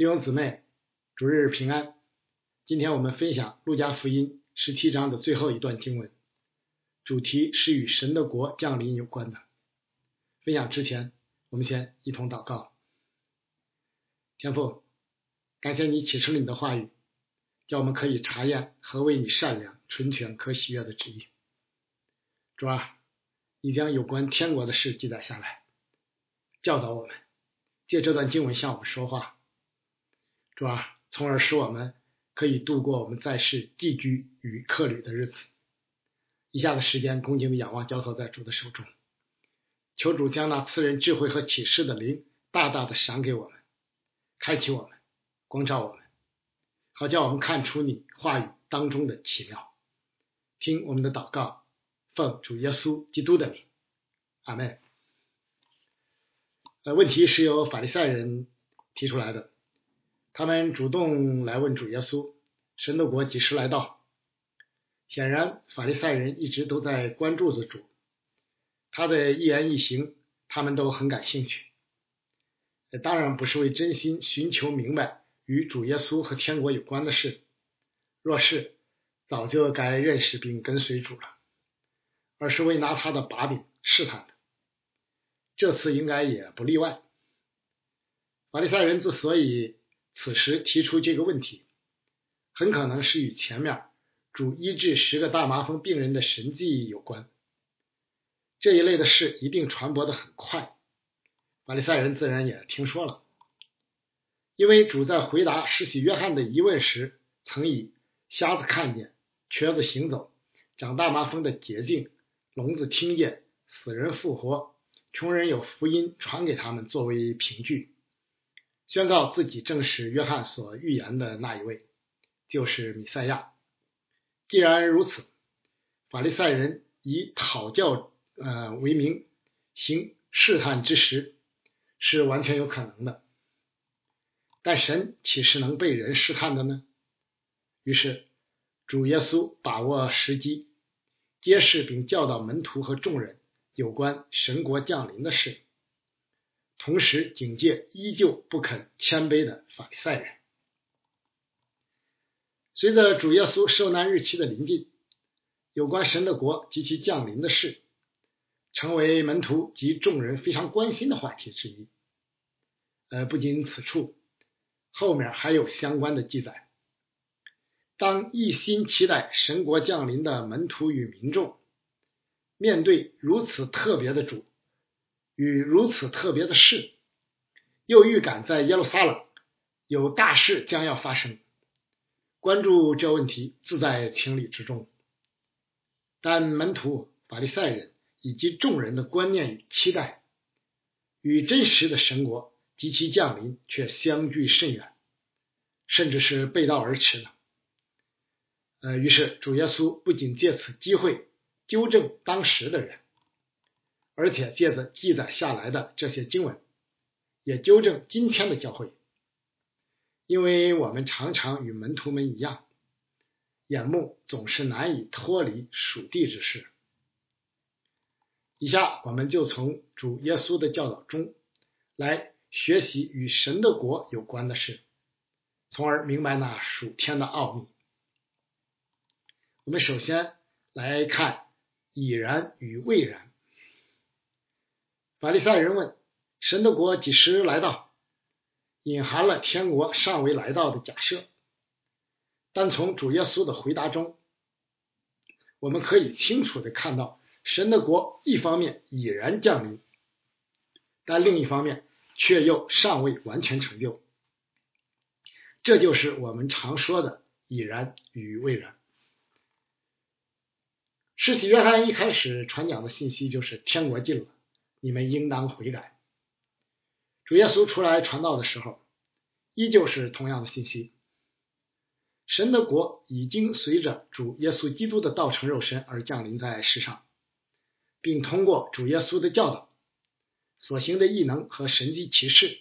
弟兄姊妹，主日平安。今天我们分享《路加福音》十七章的最后一段经文，主题是与神的国降临有关的。分享之前，我们先一同祷告。天父，感谢你启示了你的话语，叫我们可以查验何为你善良、纯全、可喜悦的旨意。主啊，你将有关天国的事记载下来，教导我们，借这段经文向我们说话。主啊，从而使我们可以度过我们在世寄居与客旅的日子。以下的时间，恭敬的仰望交托在主的手中，求主将那赐人智慧和启示的灵大大的赏给我们，开启我们，光照我们，好叫我们看出你话语当中的奇妙。听我们的祷告，奉主耶稣基督的名，阿门。呃，问题是由法利赛人提出来的。他们主动来问主耶稣：“神的国几时来到？”显然，法利赛人一直都在关注着主，他的一言一行，他们都很感兴趣。当然不是为真心寻求明白与主耶稣和天国有关的事，若是，早就该认识并跟随主了，而是为拿他的把柄试探的。这次应该也不例外。法利赛人之所以此时提出这个问题，很可能是与前面主医治十个大麻风病人的神迹有关。这一类的事一定传播的很快，法利赛人自然也听说了。因为主在回答施洗约翰的疑问时，曾以瞎子看见、瘸子行走、长大麻风的捷径、聋子听见、死人复活、穷人有福音传给他们作为凭据。宣告自己正是约翰所预言的那一位，就是弥赛亚。既然如此，法利赛人以讨教呃为名行试探之时，是完全有可能的。但神岂是能被人试探的呢？于是主耶稣把握时机，揭示并教导门徒和众人有关神国降临的事。同时警戒依旧不肯谦卑的法利赛人。随着主耶稣受难日期的临近，有关神的国及其降临的事，成为门徒及众人非常关心的话题之一。呃，不仅此处，后面还有相关的记载。当一心期待神国降临的门徒与民众，面对如此特别的主。与如此特别的事，又预感在耶路撒冷有大事将要发生，关注这问题自在情理之中。但门徒、法利赛人以及众人的观念与期待，与真实的神国及其降临却相距甚远，甚至是背道而驰的。呃，于是主耶稣不仅借此机会纠正当时的人。而且借着记载下来的这些经文，也纠正今天的教会，因为我们常常与门徒们一样，眼目总是难以脱离属地之事。以下我们就从主耶稣的教导中来学习与神的国有关的事，从而明白那属天的奥秘。我们首先来看已然与未然。法利赛人问：“神的国几时来到？”隐含了天国尚未来到的假设。但从主耶稣的回答中，我们可以清楚的看到，神的国一方面已然降临，但另一方面却又尚未完全成就。这就是我们常说的“已然与未然”。施洗约翰一开始传讲的信息就是天国近了。你们应当悔改。主耶稣出来传道的时候，依旧是同样的信息：神的国已经随着主耶稣基督的道成肉身而降临在世上，并通过主耶稣的教导所行的异能和神迹奇事，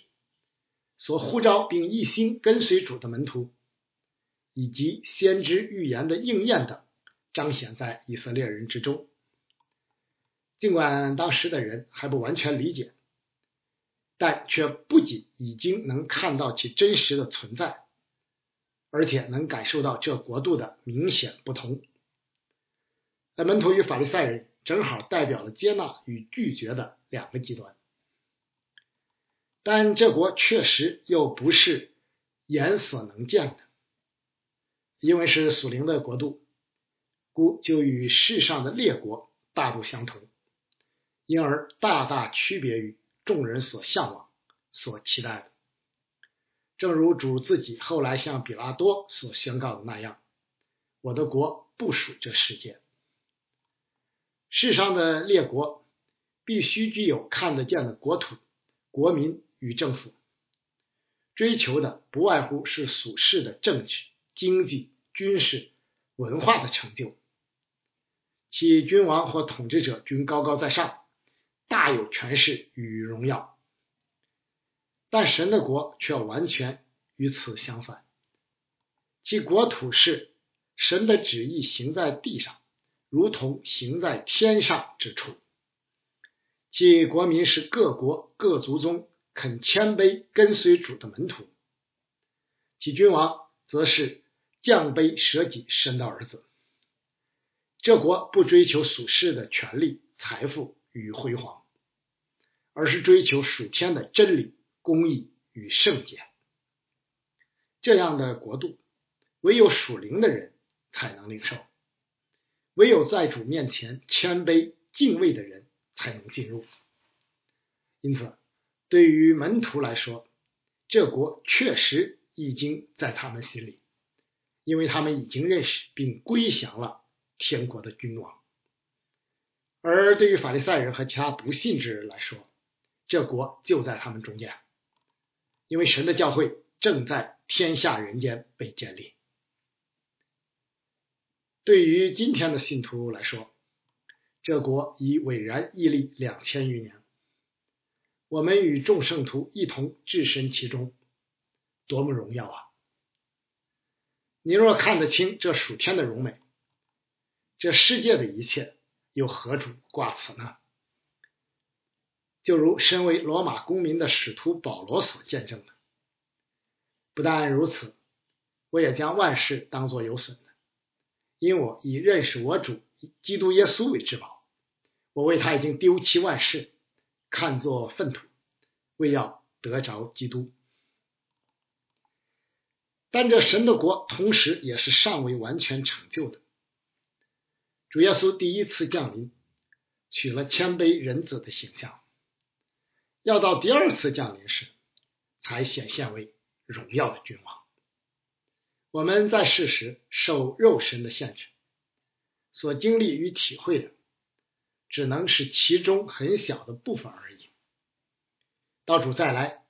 所呼召并一心跟随主的门徒，以及先知预言的应验等，彰显在以色列人之中。尽管当时的人还不完全理解，但却不仅已经能看到其真实的存在，而且能感受到这国度的明显不同。那门徒与法利赛人正好代表了接纳与拒绝的两个极端。但这国确实又不是眼所能见的，因为是属灵的国度，故就与世上的列国大不相同，因而大大区别于众人所向往、所期待的。正如主自己后来向比拉多所宣告的那样：“我的国不属这世界。”世上的列国必须具有看得见的国土、国民。与政府追求的不外乎是属世的政治、经济、军事、文化的成就，其君王或统治者均高高在上，大有权势与荣耀。但神的国却完全与此相反，其国土是神的旨意行在地上，如同行在天上之处；其国民是各国各族中。肯谦卑跟随主的门徒，其君王则是降卑舍己生的儿子。这国不追求属世的权利、财富与辉煌，而是追求属天的真理、公义与圣洁。这样的国度，唯有属灵的人才能领受，唯有在主面前谦卑敬畏的人才能进入。因此。对于门徒来说，这国确实已经在他们心里，因为他们已经认识并归降了天国的君王。而对于法利赛人和其他不信之人来说，这国就在他们中间，因为神的教会正在天下人间被建立。对于今天的信徒来说，这国已巍然屹立两千余年。我们与众圣徒一同置身其中，多么荣耀啊！你若看得清这属天的荣美，这世界的一切又何处挂齿呢？就如身为罗马公民的使徒保罗所见证的。不但如此，我也将万事当作有损的，因我以认识我主基督耶稣为至宝。我为他已经丢弃万事。看作粪土，为要得着基督。但这神的国同时也是尚未完全成就的。主耶稣第一次降临，取了谦卑人子的形象；要到第二次降临时，才显现为荣耀的君王。我们在世时受肉身的限制，所经历与体会的。只能是其中很小的部分而已。道主再来，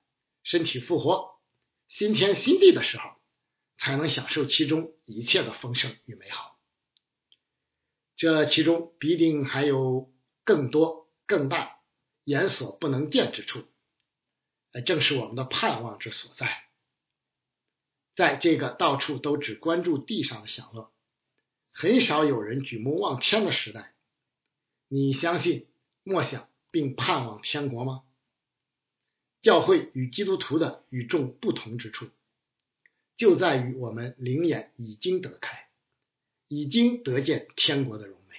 身体复活，新天新地的时候，才能享受其中一切的丰盛与美好。这其中必定还有更多、更大、眼所不能见之处，正是我们的盼望之所在。在这个到处都只关注地上的享乐，很少有人举目望天的时代。你相信、默想并盼望天国吗？教会与基督徒的与众不同之处，就在于我们灵眼已经得开，已经得见天国的荣美。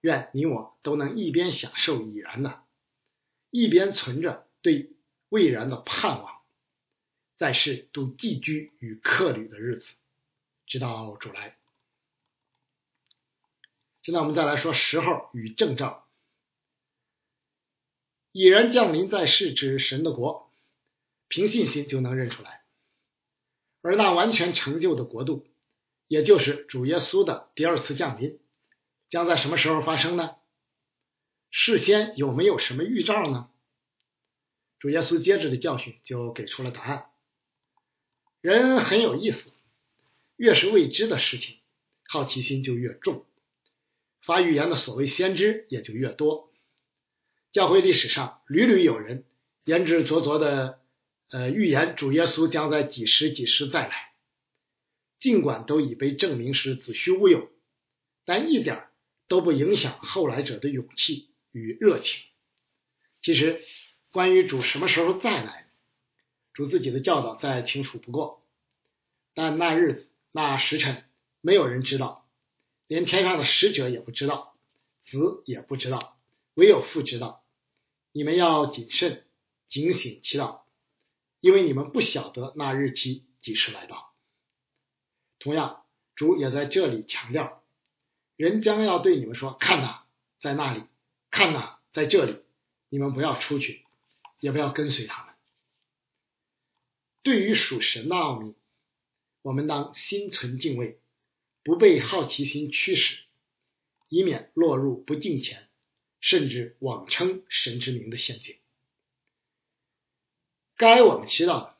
愿你我都能一边享受已然的，一边存着对未然的盼望，在世度寄居与客旅的日子，直到主来。现在我们再来说时候与征兆。已然降临在世之神的国，凭信心就能认出来。而那完全成就的国度，也就是主耶稣的第二次降临，将在什么时候发生呢？事先有没有什么预兆呢？主耶稣接着的教训就给出了答案。人很有意思，越是未知的事情，好奇心就越重。发预言的所谓先知也就越多。教会历史上屡屡有人言之凿凿的呃预言主耶稣将在几时几时再来，尽管都已被证明是子虚乌有，但一点都不影响后来者的勇气与热情。其实关于主什么时候再来，主自己的教导再清楚不过。但那日子、那时辰，没有人知道，连天上的使者也不知道，子也不知道，唯有父知道。你们要谨慎、警醒祈祷，因为你们不晓得那日期几时来到。同样，主也在这里强调：人将要对你们说：“看哪，在那里；看呐，在这里。”你们不要出去，也不要跟随他们。对于属神的奥秘，我们当心存敬畏，不被好奇心驱使，以免落入不敬虔，甚至妄称神之名的陷阱。该我们知道的，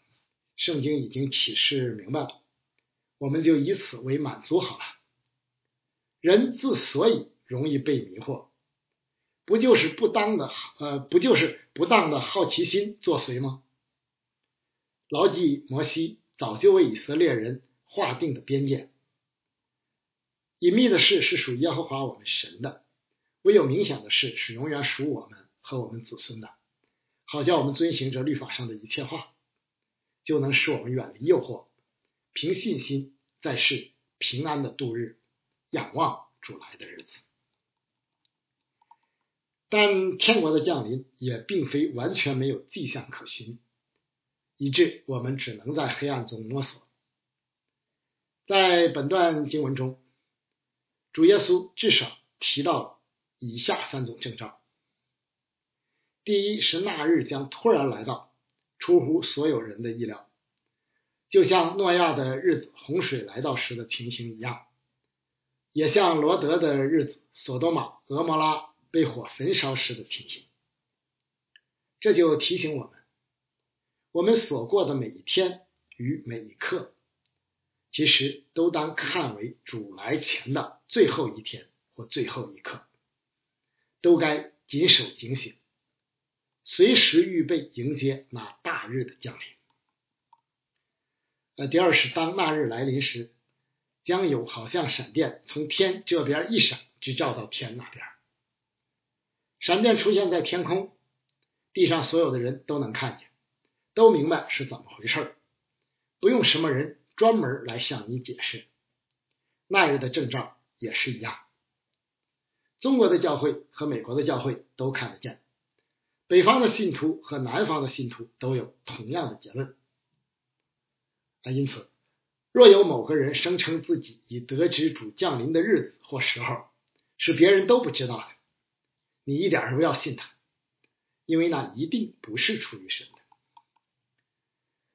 圣经已经启示明白了，我们就以此为满足好了。人之所以容易被迷惑。不就是不当的呃，不就是不当的好奇心作祟吗？牢记摩西早就为以色列人划定的边界，隐秘的事是属耶和华我们神的，唯有明显的事是永远属我们和我们子孙的。好叫我们遵行这律法上的一切话，就能使我们远离诱惑，凭信心在世平安的度日，仰望主来的日子。但天国的降临也并非完全没有迹象可循，以致我们只能在黑暗中摸索。在本段经文中，主耶稣至少提到以下三种征兆：第一是那日将突然来到，出乎所有人的意料，就像诺亚的日子洪水来到时的情形一样，也像罗德的日子索多玛、俄摩拉。被火焚烧时的情形，这就提醒我们，我们所过的每一天与每一刻，其实都当看为主来前的最后一天或最后一刻，都该谨守警醒，随时预备迎接那大日的降临。呃，第二是当那日来临时，将有好像闪电从天这边一闪，直照到天那边。闪电出现在天空，地上所有的人都能看见，都明白是怎么回事儿不用什么人专门来向你解释。那日的征兆也是一样，中国的教会和美国的教会都看得见，北方的信徒和南方的信徒都有同样的结论。啊，因此，若有某个人声称自己已得知主降临的日子或时候，是别人都不知道的。你一点儿都不要信他，因为那一定不是出于神的。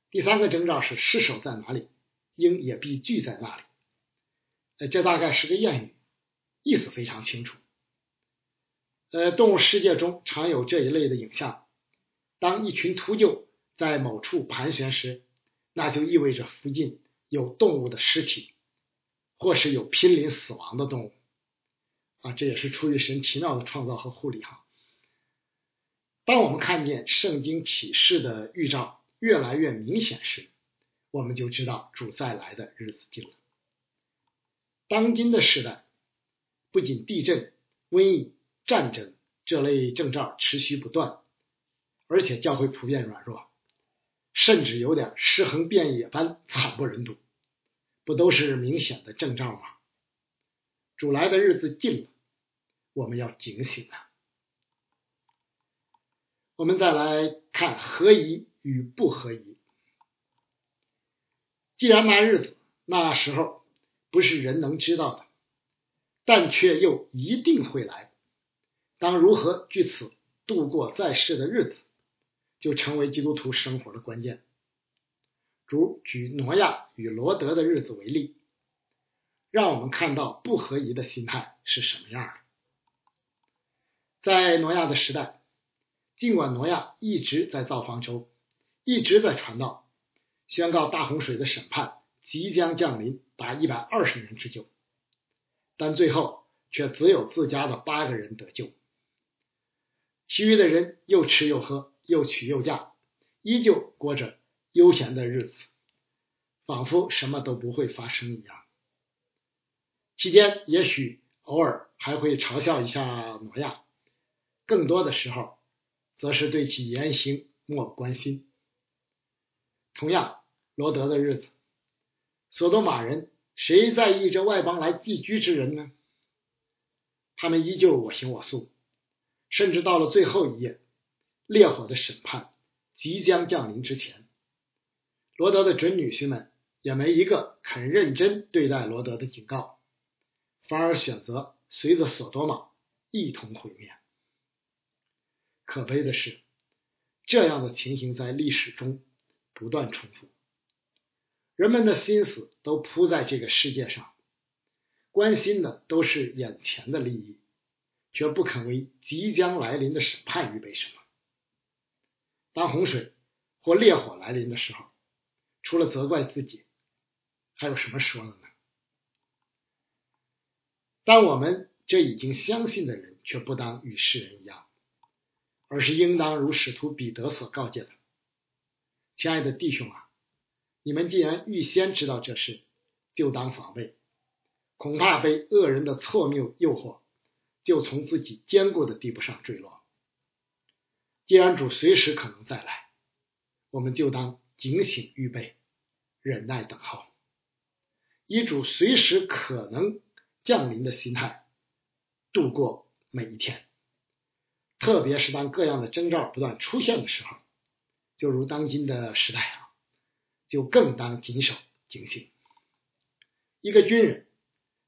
第三个征兆是尸首在哪里，鹰也必聚在那里。呃，这大概是个谚语，意思非常清楚。呃，动物世界中常有这一类的影像：当一群秃鹫在某处盘旋时，那就意味着附近有动物的尸体，或是有濒临死亡的动物。这也是出于神奇妙的创造和护理哈。当我们看见圣经启示的预兆越来越明显时，我们就知道主再来的日子近了。当今的时代，不仅地震、瘟疫、战争这类征兆持续不断，而且教会普遍软弱，甚至有点尸横遍野般惨不忍睹，不都是明显的征兆吗？主来的日子近了，我们要警醒啊！我们再来看合宜与不合宜。既然那日子、那时候不是人能知道的，但却又一定会来，当如何据此度过在世的日子，就成为基督徒生活的关键。如举挪亚与罗德的日子为例。让我们看到不合宜的心态是什么样的。在挪亚的时代，尽管挪亚一直在造方舟，一直在传道，宣告大洪水的审判即将降临，达一百二十年之久，但最后却只有自家的八个人得救，其余的人又吃又喝，又娶又嫁，依旧过着悠闲的日子，仿佛什么都不会发生一样。期间，也许偶尔还会嘲笑一下挪亚，更多的时候，则是对其言行漠不关心。同样，罗德的日子，索多玛人谁在意这外邦来寄居之人呢？他们依旧我行我素，甚至到了最后一页，烈火的审判即将降临之前，罗德的准女婿们也没一个肯认真对待罗德的警告，反而选择随着索多玛一同毁灭。可悲的是，这样的情形在历史中不断重复。人们的心思都扑在这个世界上，关心的都是眼前的利益，却不肯为即将来临的审判预备什么。当洪水或烈火来临的时候，除了责怪自己，还有什么说的呢？但我们这已经相信的人，却不当与世人一样。而是应当如使徒彼得所告诫的，亲爱的弟兄啊，你们既然预先知道这事，就当防备，恐怕被恶人的错谬诱惑，就从自己坚固的地步上坠落。既然主随时可能再来，我们就当警醒预备，忍耐等候，以主随时可能降临的心态度过每一天。特别是当各样的征兆不断出现的时候，就如当今的时代啊，就更当谨守警醒。一个军人，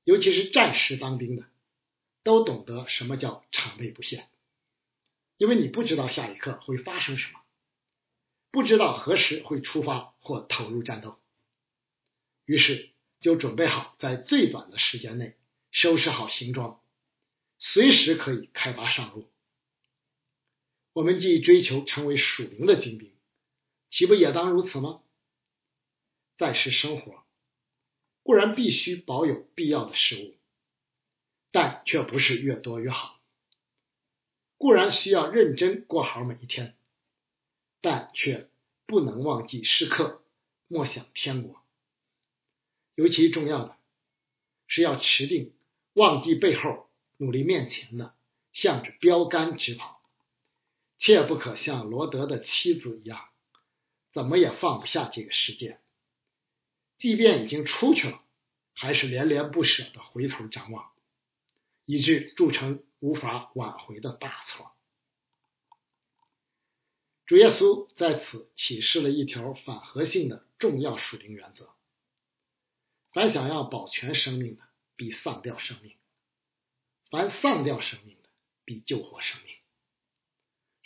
尤其是战时当兵的，都懂得什么叫场内不限，因为你不知道下一刻会发生什么，不知道何时会出发或投入战斗，于是就准备好在最短的时间内收拾好行装，随时可以开拔上路。我们既追求成为属灵的精兵，岂不也当如此吗？在世生活固然必须保有必要的事物，但却不是越多越好。固然需要认真过好每一天，但却不能忘记时刻莫想天国。尤其重要的是要持定忘记背后，努力面前的，向着标杆直跑。切不可像罗德的妻子一样，怎么也放不下这个世界。即便已经出去了，还是连连不舍的回头张望，以致铸成无法挽回的大错。主耶稣在此启示了一条反核性的重要属灵原则：凡想要保全生命的，必丧掉生命；凡丧掉生命的，必救活生命。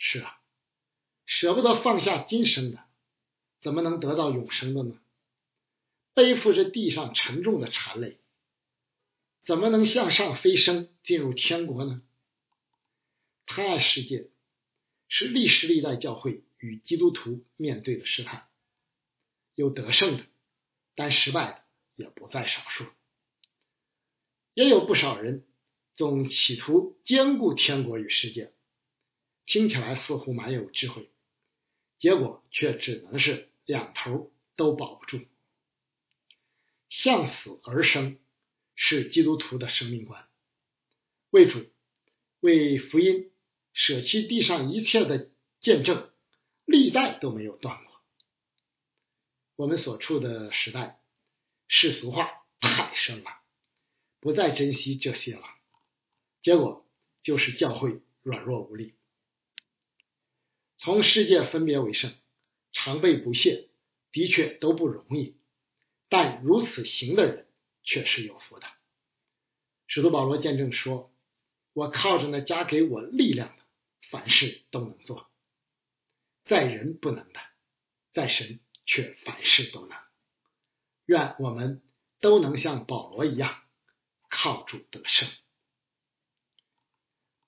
是啊，舍不得放下今生的，怎么能得到永生的呢？背负着地上沉重的缠累，怎么能向上飞升进入天国呢？贪爱世界是历史历代教会与基督徒面对的试探，有得胜的，但失败的也不在少数，也有不少人总企图兼顾天国与世界。听起来似乎蛮有智慧，结果却只能是两头都保不住。向死而生是基督徒的生命观，为主、为福音舍弃地上一切的见证，历代都没有断过。我们所处的时代，世俗化太深了，不再珍惜这些了，结果就是教会软弱无力。从世界分别为圣，常备不懈，的确都不容易。但如此行的人却是有福的。使徒保罗见证说：“我靠着那加给我力量的，凡事都能做。在人不能的，在神却凡事都能。愿我们都能像保罗一样，靠主得胜。”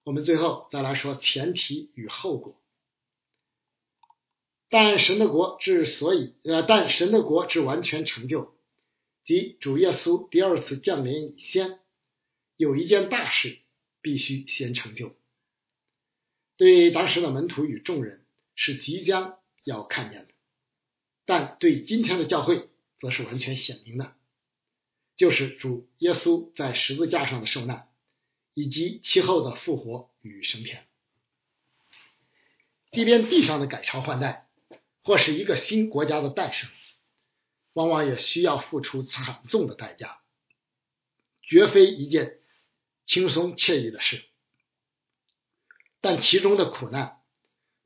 我们最后再来说前提与后果。但神的国之所以呃，但神的国之完全成就，即主耶稣第二次降临以先，有一件大事必须先成就。对当时的门徒与众人是即将要看见的，但对今天的教会则是完全显明的，就是主耶稣在十字架上的受难，以及其后的复活与升天。即便地上的改朝换代，或是一个新国家的诞生，往往也需要付出惨重的代价，绝非一件轻松惬意的事。但其中的苦难，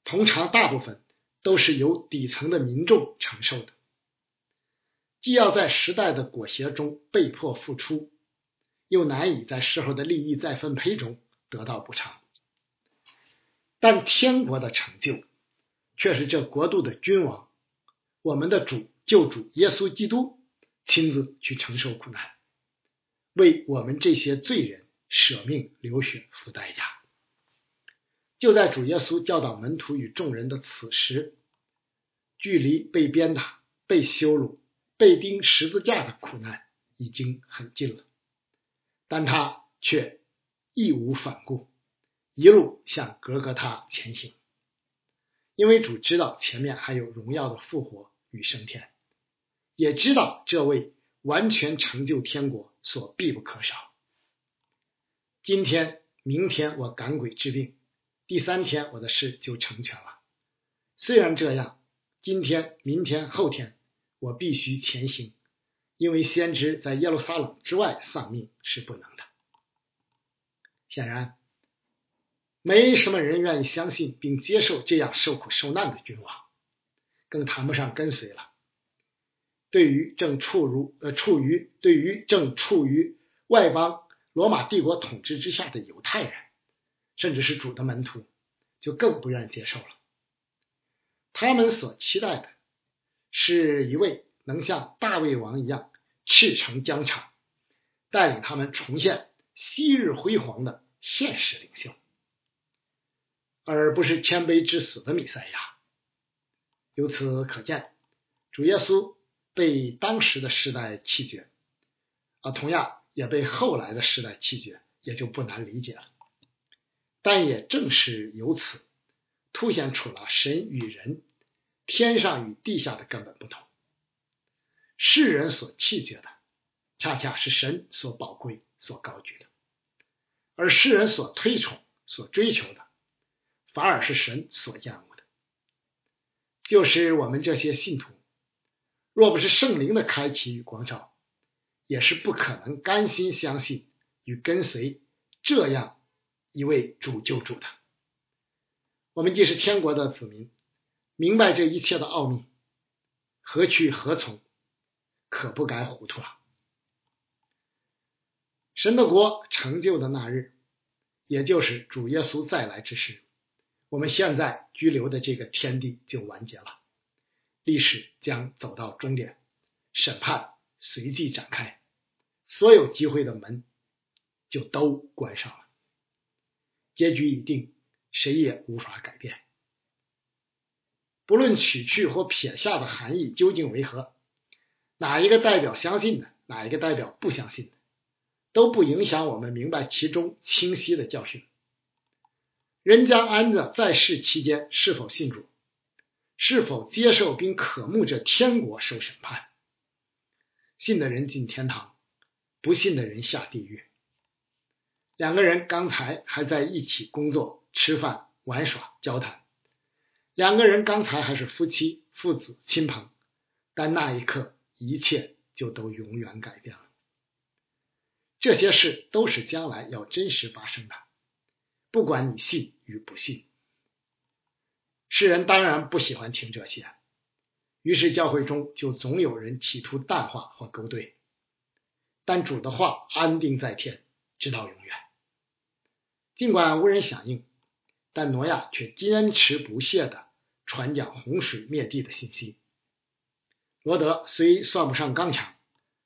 通常大部分都是由底层的民众承受的，既要在时代的裹挟中被迫付出，又难以在事后的利益再分配中得到补偿。但天国的成就，却是这国度的君王，我们的主救主耶稣基督亲自去承受苦难，为我们这些罪人舍命流血付代价。就在主耶稣教导门徒与众人的此时，距离被鞭打、被羞辱、被钉十字架的苦难已经很近了，但他却义无反顾。一路向格格他前行，因为主知道前面还有荣耀的复活与升天，也知道这位完全成就天国所必不可少。今天、明天我赶鬼治病，第三天我的事就成全了。虽然这样，今天、明天、后天我必须前行，因为先知在耶路撒冷之外丧命是不能的。显然。没什么人愿意相信并接受这样受苦受难的君王，更谈不上跟随了。对于正处如呃处于对于正处于外邦罗马帝国统治之下的犹太人，甚至是主的门徒，就更不愿意接受了。他们所期待的是一位能像大卫王一样赤诚疆场，带领他们重现昔日辉煌的现实领袖。而不是谦卑之死的弥赛亚。由此可见，主耶稣被当时的时代弃绝，啊，同样也被后来的时代弃绝，也就不难理解了。但也正是由此，凸显出了神与人、天上与地下的根本不同。世人所弃绝的，恰恰是神所宝贵、所高举的；而世人所推崇、所追求的。反而是神所厌恶的，就是我们这些信徒，若不是圣灵的开启与光照，也是不可能甘心相信与跟随这样一位主救主的。我们既是天国的子民，明白这一切的奥秘，何去何从，可不该糊涂了。神的国成就的那日，也就是主耶稣再来之时。我们现在居留的这个天地就完结了，历史将走到终点，审判随即展开，所有机会的门就都关上了，结局已定，谁也无法改变。不论取去或撇下的含义究竟为何，哪一个代表相信的，哪一个代表不相信的，都不影响我们明白其中清晰的教训。人家安子在世期间是否信主，是否接受并渴慕着天国受审判？信的人进天堂，不信的人下地狱。两个人刚才还在一起工作、吃饭、玩耍、交谈，两个人刚才还是夫妻、父子、亲朋，但那一刻，一切就都永远改变了。这些事都是将来要真实发生的。不管你信与不信，世人当然不喜欢听这些，于是教会中就总有人企图淡化或勾兑。但主的话安定在天，直到永远。尽管无人响应，但挪亚却坚持不懈的传讲洪水灭地的信息。罗德虽算不上刚强，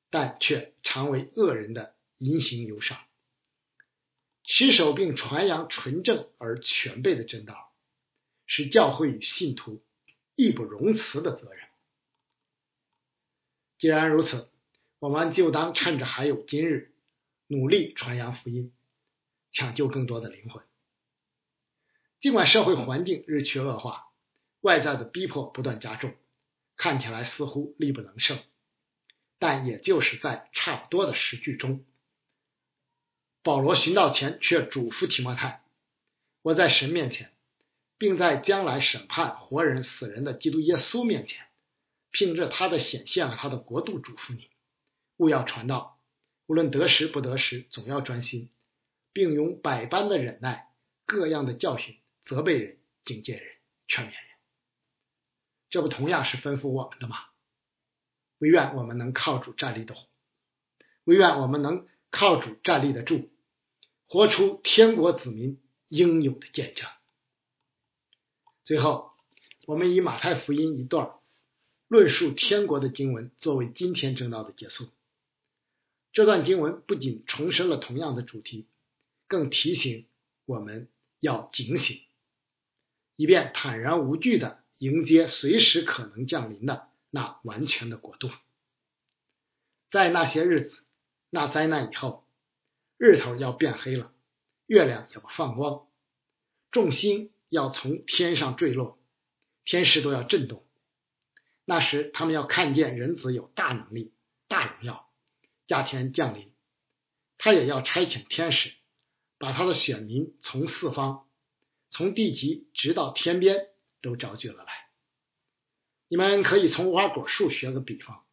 但却常为恶人的隐形忧伤。持守并传扬纯正而全备的真道，是教会与信徒义不容辞的责任。既然如此，我们就当趁着还有今日，努力传扬福音，抢救更多的灵魂。尽管社会环境日趋恶化，外在的逼迫不断加重，看起来似乎力不能胜，但也就是在差不多的时局中。保罗寻到前，却嘱咐提摩太：“我在神面前，并在将来审判活人死人的基督耶稣面前，凭着他的显现和他的国度嘱咐你，勿要传道，无论得时不得时，总要专心，并用百般的忍耐、各样的教训责备人、警戒人、劝勉人。这不同样是吩咐我们的吗？唯愿我们能靠主站立的，唯愿我们能靠主站立得住，活出天国子民应有的见证。最后，我们以马太福音一段论述天国的经文作为今天正道的结束。这段经文不仅重申了同样的主题，更提醒我们要警醒，以便坦然无惧的迎接随时可能降临的那完全的国度。在那些日子、那灾难以后，日头要变黑了，月亮也不放光，众星。要从天上坠落，天使都要震动。那时，他们要看见人子有大能力、大荣耀，驾天降临。他也要差遣天使，把他的选民从四方、从地极直到天边都招聚了来。你们可以从无花果树学个比方：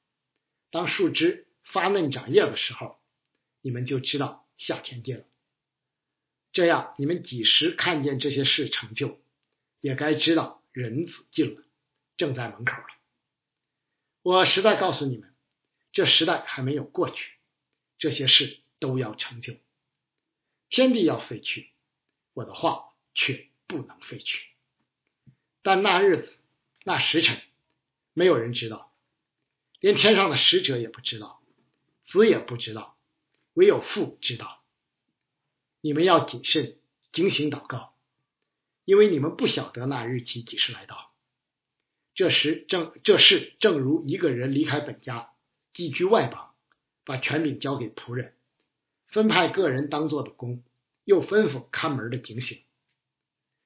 当树枝发嫩长叶的时候，你们就知道夏天近了。这样，你们几时看见这些事成就，也该知道人子近了，正在门口了。我实在告诉你们，这时代还没有过去，这些事都要成就。天地要废去，我的话却不能废去。但那日子、那时辰，没有人知道，连天上的使者也不知道，子也不知道，唯有父知道。你们要谨慎、警醒祷告，因为你们不晓得那日期几时来到。这时正这事正如一个人离开本家，寄居外邦，把权柄交给仆人，分派个人当做的工，又吩咐看门的警醒。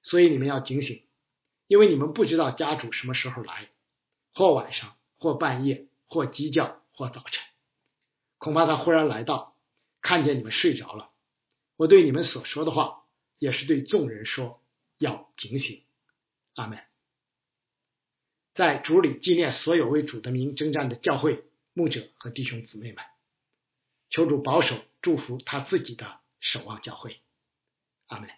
所以你们要警醒，因为你们不知道家主什么时候来，或晚上，或半夜，或鸡叫，或早晨。恐怕他忽然来到，看见你们睡着了。我对你们所说的话，也是对众人说，要警醒。阿门。在主里纪念所有为主的名征战的教会牧者和弟兄姊妹们，求主保守祝福他自己的守望教会。阿门。